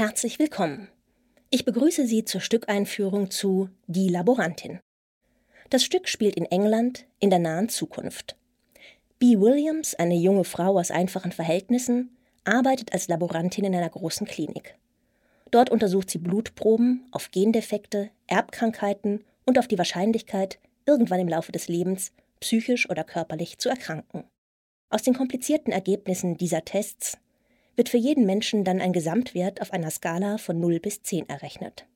Herzlich willkommen. Ich begrüße Sie zur Stückeinführung zu Die Laborantin. Das Stück spielt in England in der nahen Zukunft. Bee Williams, eine junge Frau aus einfachen Verhältnissen, arbeitet als Laborantin in einer großen Klinik. Dort untersucht sie Blutproben auf Gendefekte, Erbkrankheiten und auf die Wahrscheinlichkeit, irgendwann im Laufe des Lebens psychisch oder körperlich zu erkranken. Aus den komplizierten Ergebnissen dieser Tests wird für jeden Menschen dann ein Gesamtwert auf einer Skala von 0 bis 10 errechnet.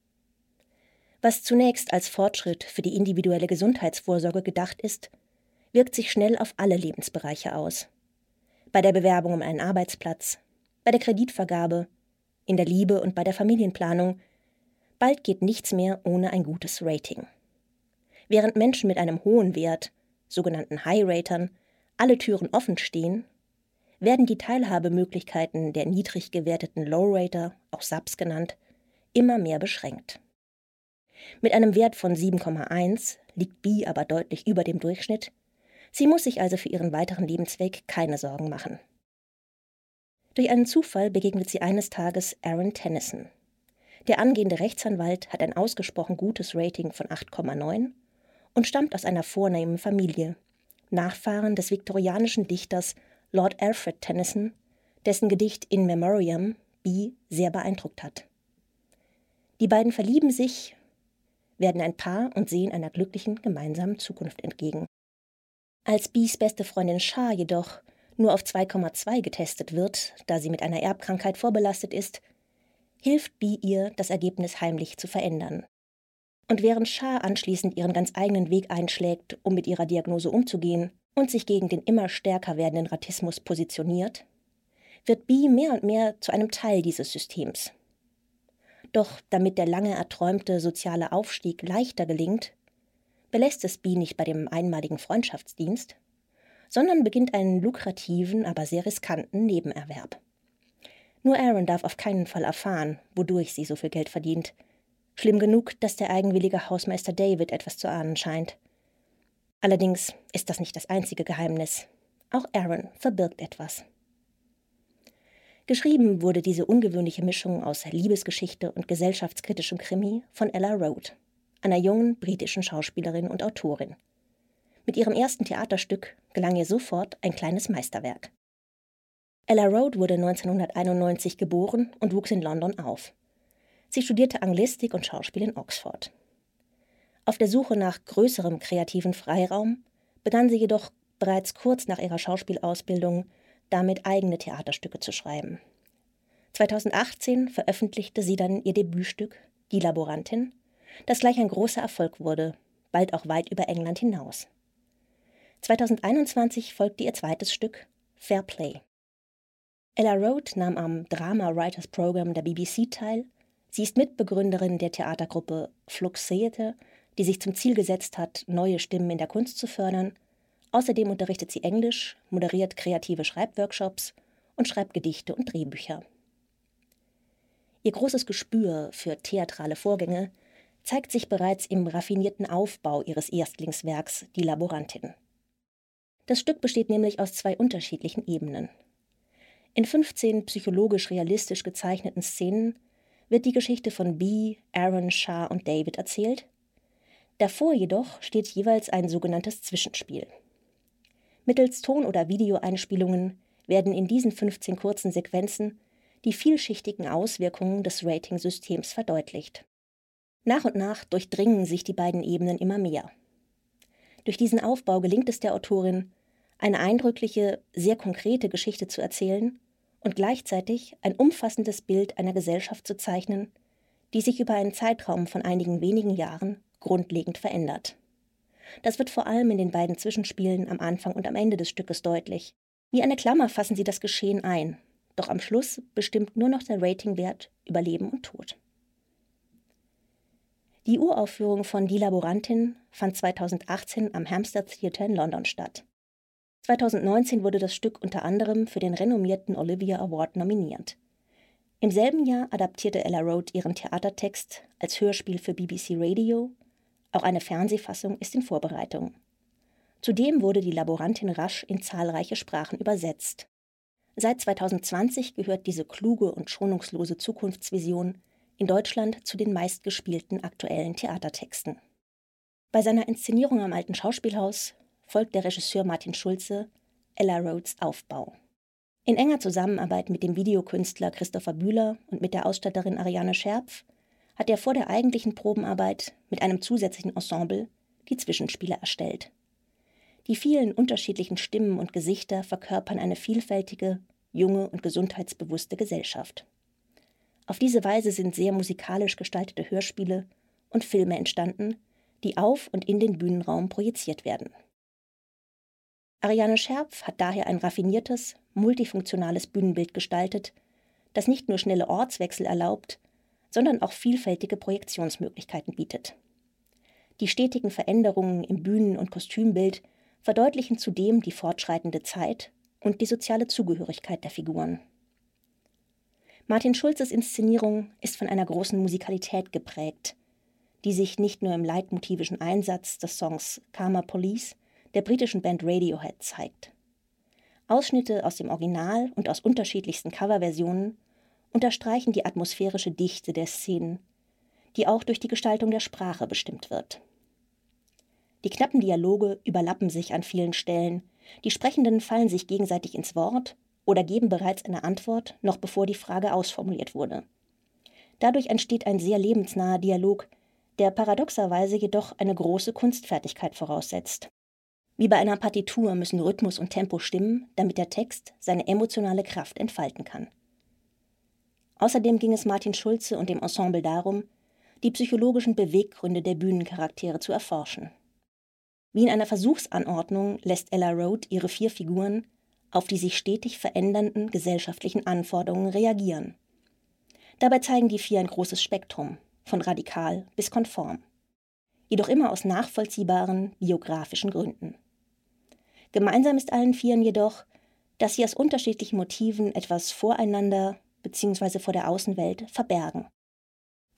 Was zunächst als Fortschritt für die individuelle Gesundheitsvorsorge gedacht ist, wirkt sich schnell auf alle Lebensbereiche aus. Bei der Bewerbung um einen Arbeitsplatz, bei der Kreditvergabe, in der Liebe und bei der Familienplanung. Bald geht nichts mehr ohne ein gutes Rating. Während Menschen mit einem hohen Wert, sogenannten High-Ratern, alle Türen offen stehen, werden die Teilhabemöglichkeiten der niedrig gewerteten Low-Rater, auch SAPs genannt, immer mehr beschränkt. Mit einem Wert von 7,1 liegt B aber deutlich über dem Durchschnitt. Sie muss sich also für ihren weiteren Lebensweg keine Sorgen machen. Durch einen Zufall begegnet sie eines Tages Aaron Tennyson. Der angehende Rechtsanwalt hat ein ausgesprochen gutes Rating von 8,9 und stammt aus einer vornehmen Familie, Nachfahren des viktorianischen Dichters Lord Alfred Tennyson, dessen Gedicht In Memoriam Bee sehr beeindruckt hat. Die beiden verlieben sich, werden ein Paar und sehen einer glücklichen gemeinsamen Zukunft entgegen. Als Bees beste Freundin Shah jedoch nur auf 2,2 getestet wird, da sie mit einer Erbkrankheit vorbelastet ist, hilft Bee ihr, das Ergebnis heimlich zu verändern. Und während Shah anschließend ihren ganz eigenen Weg einschlägt, um mit ihrer Diagnose umzugehen und sich gegen den immer stärker werdenden Ratismus positioniert, wird Bee mehr und mehr zu einem Teil dieses Systems. Doch damit der lange erträumte soziale Aufstieg leichter gelingt, belässt es Bee nicht bei dem einmaligen Freundschaftsdienst, sondern beginnt einen lukrativen, aber sehr riskanten Nebenerwerb. Nur Aaron darf auf keinen Fall erfahren, wodurch sie so viel Geld verdient. Schlimm genug, dass der eigenwillige Hausmeister David etwas zu ahnen scheint. Allerdings ist das nicht das einzige Geheimnis. Auch Aaron verbirgt etwas. Geschrieben wurde diese ungewöhnliche Mischung aus Liebesgeschichte und gesellschaftskritischem Krimi von Ella Road, einer jungen britischen Schauspielerin und Autorin. Mit ihrem ersten Theaterstück gelang ihr sofort ein kleines Meisterwerk. Ella Road wurde 1991 geboren und wuchs in London auf. Sie studierte Anglistik und Schauspiel in Oxford. Auf der Suche nach größerem kreativen Freiraum begann sie jedoch bereits kurz nach ihrer Schauspielausbildung damit eigene Theaterstücke zu schreiben. 2018 veröffentlichte sie dann ihr Debütstück Die Laborantin, das gleich ein großer Erfolg wurde, bald auch weit über England hinaus. 2021 folgte ihr zweites Stück Fair Play. Ella Road nahm am Drama Writers Program der BBC teil. Sie ist Mitbegründerin der Theatergruppe Flux Theatre, die sich zum Ziel gesetzt hat, neue Stimmen in der Kunst zu fördern. Außerdem unterrichtet sie Englisch, moderiert kreative Schreibworkshops und schreibt Gedichte und Drehbücher. Ihr großes Gespür für theatrale Vorgänge zeigt sich bereits im raffinierten Aufbau ihres Erstlingswerks Die Laborantin. Das Stück besteht nämlich aus zwei unterschiedlichen Ebenen. In 15 psychologisch realistisch gezeichneten Szenen wird die Geschichte von Bee, Aaron, Shah und David erzählt. Davor jedoch steht jeweils ein sogenanntes Zwischenspiel. Mittels Ton- oder Videoeinspielungen werden in diesen 15 kurzen Sequenzen die vielschichtigen Auswirkungen des Rating-Systems verdeutlicht. Nach und nach durchdringen sich die beiden Ebenen immer mehr. Durch diesen Aufbau gelingt es der Autorin, eine eindrückliche, sehr konkrete Geschichte zu erzählen und gleichzeitig ein umfassendes Bild einer Gesellschaft zu zeichnen, die sich über einen Zeitraum von einigen wenigen Jahren grundlegend verändert. Das wird vor allem in den beiden Zwischenspielen am Anfang und am Ende des Stückes deutlich. Wie eine Klammer fassen sie das Geschehen ein, doch am Schluss bestimmt nur noch der Ratingwert über Leben und Tod. Die Uraufführung von Die Laborantin fand 2018 am Hampstead Theatre in London statt. 2019 wurde das Stück unter anderem für den renommierten Olivia Award nominiert. Im selben Jahr adaptierte Ella Road ihren Theatertext als Hörspiel für BBC Radio. Auch eine Fernsehfassung ist in Vorbereitung. Zudem wurde die Laborantin rasch in zahlreiche Sprachen übersetzt. Seit 2020 gehört diese kluge und schonungslose Zukunftsvision in Deutschland zu den meistgespielten aktuellen Theatertexten. Bei seiner Inszenierung am Alten Schauspielhaus folgt der Regisseur Martin Schulze Ella Rhodes Aufbau. In enger Zusammenarbeit mit dem Videokünstler Christopher Bühler und mit der Ausstatterin Ariane Scherpf hat er vor der eigentlichen Probenarbeit mit einem zusätzlichen Ensemble die Zwischenspiele erstellt. Die vielen unterschiedlichen Stimmen und Gesichter verkörpern eine vielfältige, junge und gesundheitsbewusste Gesellschaft. Auf diese Weise sind sehr musikalisch gestaltete Hörspiele und Filme entstanden, die auf und in den Bühnenraum projiziert werden. Ariane Scherpf hat daher ein raffiniertes, multifunktionales Bühnenbild gestaltet, das nicht nur schnelle Ortswechsel erlaubt, sondern auch vielfältige Projektionsmöglichkeiten bietet. Die stetigen Veränderungen im Bühnen- und Kostümbild verdeutlichen zudem die fortschreitende Zeit und die soziale Zugehörigkeit der Figuren. Martin Schulzes Inszenierung ist von einer großen Musikalität geprägt, die sich nicht nur im leitmotivischen Einsatz des Songs Karma Police, der britischen Band Radiohead zeigt. Ausschnitte aus dem Original und aus unterschiedlichsten Coverversionen unterstreichen die atmosphärische Dichte der Szenen, die auch durch die Gestaltung der Sprache bestimmt wird. Die knappen Dialoge überlappen sich an vielen Stellen, die Sprechenden fallen sich gegenseitig ins Wort oder geben bereits eine Antwort, noch bevor die Frage ausformuliert wurde. Dadurch entsteht ein sehr lebensnaher Dialog, der paradoxerweise jedoch eine große Kunstfertigkeit voraussetzt. Wie bei einer Partitur müssen Rhythmus und Tempo stimmen, damit der Text seine emotionale Kraft entfalten kann. Außerdem ging es Martin Schulze und dem Ensemble darum, die psychologischen Beweggründe der Bühnencharaktere zu erforschen. Wie in einer Versuchsanordnung lässt Ella Road ihre vier Figuren auf die sich stetig verändernden gesellschaftlichen Anforderungen reagieren. Dabei zeigen die vier ein großes Spektrum, von radikal bis konform. Jedoch immer aus nachvollziehbaren biografischen Gründen. Gemeinsam ist allen Vieren jedoch, dass sie aus unterschiedlichen Motiven etwas voreinander bzw. vor der Außenwelt verbergen.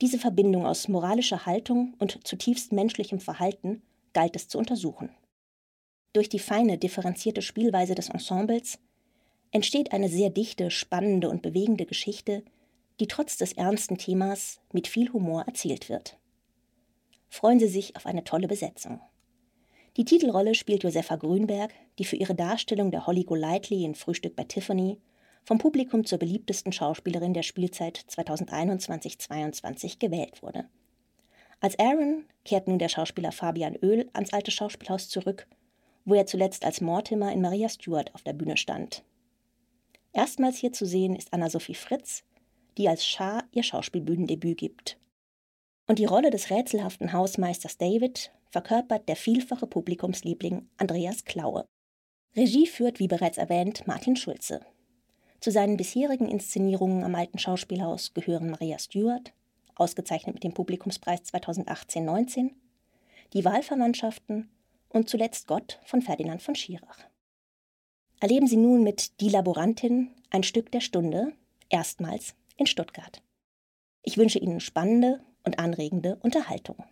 Diese Verbindung aus moralischer Haltung und zutiefst menschlichem Verhalten galt es zu untersuchen. Durch die feine, differenzierte Spielweise des Ensembles entsteht eine sehr dichte, spannende und bewegende Geschichte, die trotz des ernsten Themas mit viel Humor erzählt wird. Freuen Sie sich auf eine tolle Besetzung. Die Titelrolle spielt Josefa Grünberg, die für ihre Darstellung der Holly Golightly in Frühstück bei Tiffany vom Publikum zur beliebtesten Schauspielerin der Spielzeit 2021-22 gewählt wurde. Als Aaron kehrt nun der Schauspieler Fabian Oehl ans alte Schauspielhaus zurück, wo er zuletzt als Mortimer in Maria Stuart auf der Bühne stand. Erstmals hier zu sehen ist Anna-Sophie Fritz, die als Schar ihr Schauspielbühnendebüt gibt. Und die Rolle des rätselhaften Hausmeisters David verkörpert der vielfache Publikumsliebling Andreas Klaue. Regie führt, wie bereits erwähnt, Martin Schulze. Zu seinen bisherigen Inszenierungen am Alten Schauspielhaus gehören Maria Stuart, ausgezeichnet mit dem Publikumspreis 2018-19, Die Wahlverwandtschaften und zuletzt Gott von Ferdinand von Schirach. Erleben Sie nun mit Die Laborantin ein Stück der Stunde, erstmals in Stuttgart. Ich wünsche Ihnen spannende und anregende Unterhaltung.